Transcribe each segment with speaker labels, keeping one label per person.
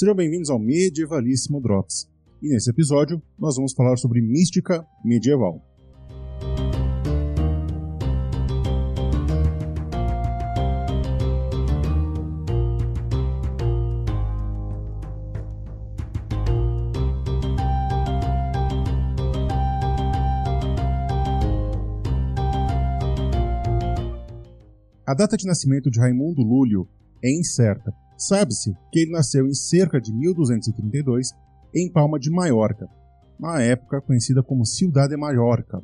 Speaker 1: Sejam bem-vindos ao Medievalíssimo Drops. E nesse episódio, nós vamos falar sobre mística medieval. A data de nascimento de Raimundo Lúlio é incerta. Sabe-se que ele nasceu em cerca de 1232 em Palma de Maiorca, na época conhecida como Ciudad de Mallorca,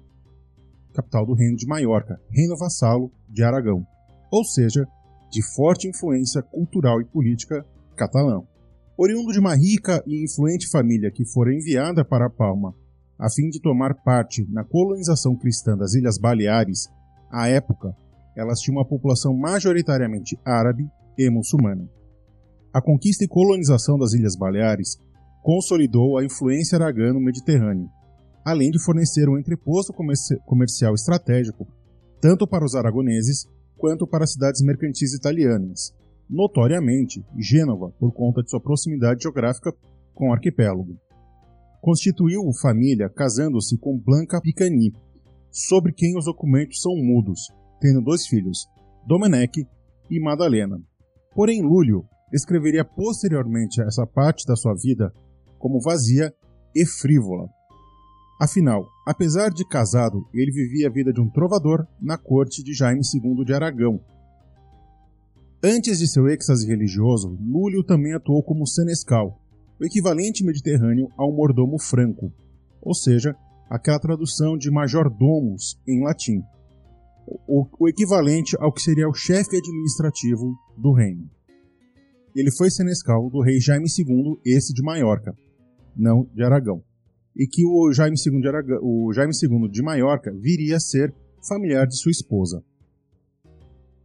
Speaker 1: capital do Reino de Maiorca, reino vassalo de Aragão, ou seja, de forte influência cultural e política catalã. Oriundo de uma rica e influente família que fora enviada para Palma a fim de tomar parte na colonização cristã das Ilhas Baleares, à época elas tinham uma população majoritariamente árabe e muçulmana. A conquista e colonização das Ilhas Baleares consolidou a influência aragã no Mediterrâneo, além de fornecer um entreposto comercial estratégico tanto para os aragoneses quanto para as cidades mercantis italianas, notoriamente Gênova, por conta de sua proximidade geográfica com o arquipélago. Constituiu família casando-se com Blanca Picani, sobre quem os documentos são mudos, tendo dois filhos, Domenech e Madalena. Porém, Lúlio escreveria posteriormente essa parte da sua vida como vazia e frívola. Afinal, apesar de casado, ele vivia a vida de um trovador na corte de Jaime II de Aragão. Antes de seu êxtase religioso, Lúlio também atuou como senescal, o equivalente mediterrâneo ao mordomo franco, ou seja, aquela tradução de majordomos em latim o, o equivalente ao que seria o chefe administrativo do reino. Ele foi senescal do rei Jaime II, esse de Maiorca, não de Aragão, e que o Jaime II de, Aragão, o Jaime II de Maiorca viria a ser familiar de sua esposa.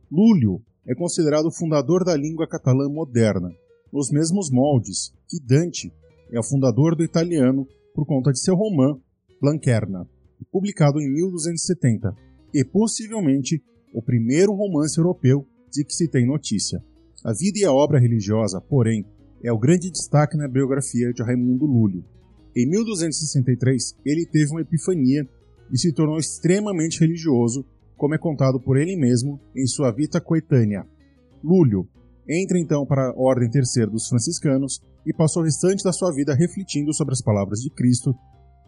Speaker 1: Lúlio é considerado o fundador da língua catalã moderna, nos mesmos moldes que Dante é o fundador do italiano por conta de seu romã Blanquerna, publicado em 1270, e possivelmente o primeiro romance europeu de que se tem notícia. A vida e a obra religiosa, porém, é o grande destaque na biografia de Raimundo Lúlio. Em 1263, ele teve uma epifania e se tornou extremamente religioso, como é contado por ele mesmo em sua Vita Coetânea. Lúlio entra então para a Ordem Terceira dos Franciscanos e passou o restante da sua vida refletindo sobre as palavras de Cristo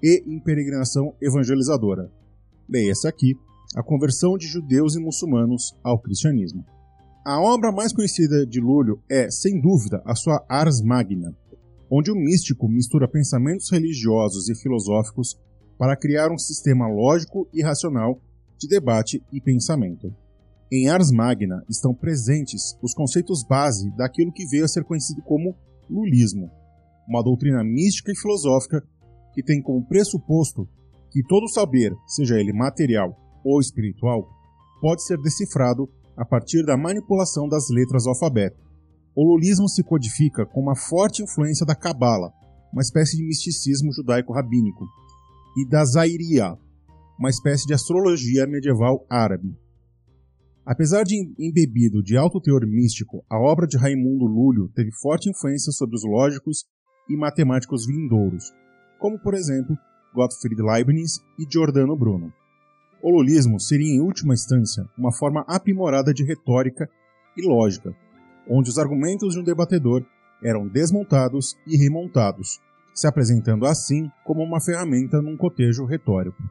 Speaker 1: e em peregrinação evangelizadora. Leia-se aqui a conversão de judeus e muçulmanos ao cristianismo. A obra mais conhecida de Lúlio é, sem dúvida, a sua Ars Magna, onde o místico mistura pensamentos religiosos e filosóficos para criar um sistema lógico e racional de debate e pensamento. Em Ars Magna estão presentes os conceitos base daquilo que veio a ser conhecido como lulismo, uma doutrina mística e filosófica que tem como pressuposto que todo saber, seja ele material ou espiritual, pode ser decifrado a partir da manipulação das letras do alfabeto. O lulismo se codifica com uma forte influência da Cabala, uma espécie de misticismo judaico-rabínico, e da Zairia, uma espécie de astrologia medieval árabe. Apesar de embebido de alto teor místico, a obra de Raimundo Lúlio teve forte influência sobre os lógicos e matemáticos vindouros, como por exemplo Gottfried Leibniz e Giordano Bruno. O lulismo seria, em última instância, uma forma aprimorada de retórica e lógica, onde os argumentos de um debatedor eram desmontados e remontados, se apresentando assim como uma ferramenta num cotejo retórico.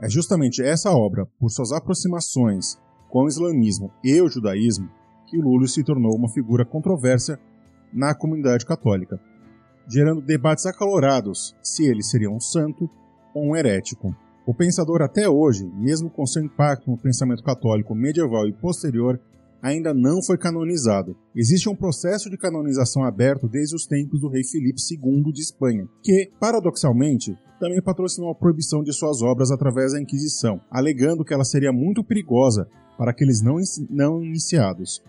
Speaker 1: É justamente essa obra, por suas aproximações com o islamismo e o judaísmo, que Lúlio se tornou uma figura controversa na comunidade católica, gerando debates acalorados se ele seria um santo ou um herético. O pensador até hoje, mesmo com seu impacto no pensamento católico medieval e posterior, ainda não foi canonizado. Existe um processo de canonização aberto desde os tempos do rei Filipe II de Espanha, que, paradoxalmente, também patrocinou a proibição de suas obras através da Inquisição, alegando que ela seria muito perigosa para aqueles não, não iniciados.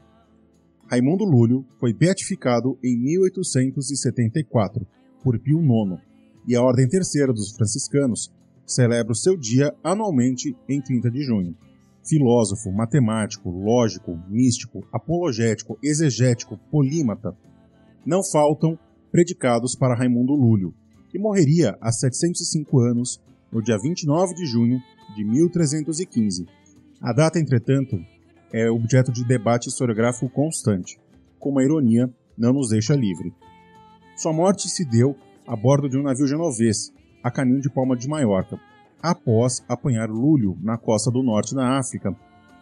Speaker 1: Raimundo Lúlio foi beatificado em 1874 por Pio IX, e a Ordem Terceira dos Franciscanos celebra o seu dia anualmente em 30 de junho. Filósofo, matemático, lógico, místico, apologético, exegético, polímata, não faltam predicados para Raimundo Lúlio, que morreria há 705 anos, no dia 29 de junho de 1315. A data, entretanto, é objeto de debate historiográfico constante, como a ironia não nos deixa livre. Sua morte se deu a bordo de um navio genovês, a caminho de Palma de Maiorca, após apanhar Lúlio na costa do norte da África,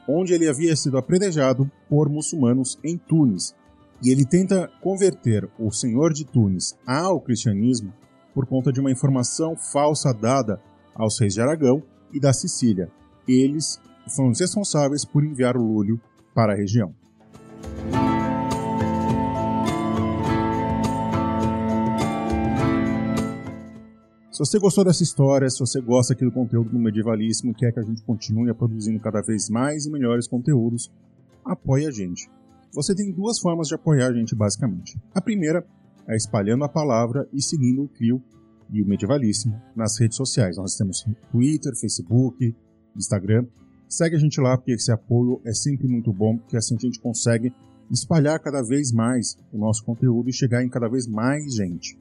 Speaker 1: onde ele havia sido apredejado por muçulmanos em Tunis. E ele tenta converter o senhor de Tunis ao cristianismo por conta de uma informação falsa dada aos reis de Aragão e da Sicília. Eles foram responsáveis por enviar Lúlio para a região. Se você gostou dessa história, se você gosta aqui do conteúdo do Medievalíssimo e quer que a gente continue produzindo cada vez mais e melhores conteúdos, apoie a gente. Você tem duas formas de apoiar a gente, basicamente. A primeira é espalhando a palavra e seguindo o Clio e o Medievalíssimo nas redes sociais. Nós temos Twitter, Facebook, Instagram. Segue a gente lá, porque esse apoio é sempre muito bom, porque assim a gente consegue espalhar cada vez mais o nosso conteúdo e chegar em cada vez mais gente.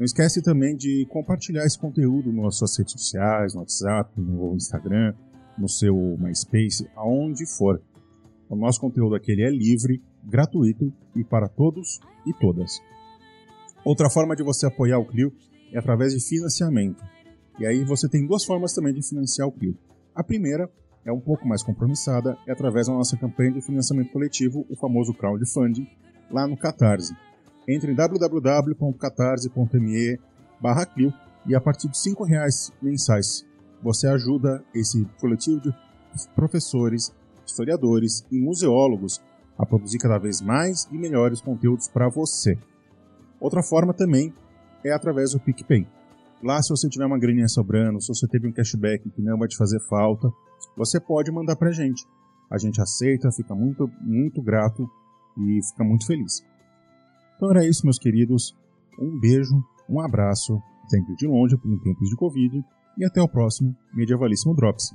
Speaker 1: Não esquece também de compartilhar esse conteúdo nas suas redes sociais, no WhatsApp, no Instagram, no seu MySpace, aonde for. O nosso conteúdo aqui é livre, gratuito e para todos e todas. Outra forma de você apoiar o Clio é através de financiamento. E aí você tem duas formas também de financiar o Clio. A primeira é um pouco mais compromissada, é através da nossa campanha de financiamento coletivo, o famoso crowdfunding, lá no Catarse entre em www.catarse.me barra e a partir de R$ reais mensais você ajuda esse coletivo de professores, historiadores e museólogos a produzir cada vez mais e melhores conteúdos para você. Outra forma também é através do PicPay. Lá, se você tiver uma graninha sobrando, se você teve um cashback que não vai te fazer falta, você pode mandar para a gente. A gente aceita, fica muito, muito grato e fica muito feliz. Então era isso, meus queridos. Um beijo, um abraço, sempre de longe, por um tempo de Covid, e até o próximo Medievalíssimo Drops.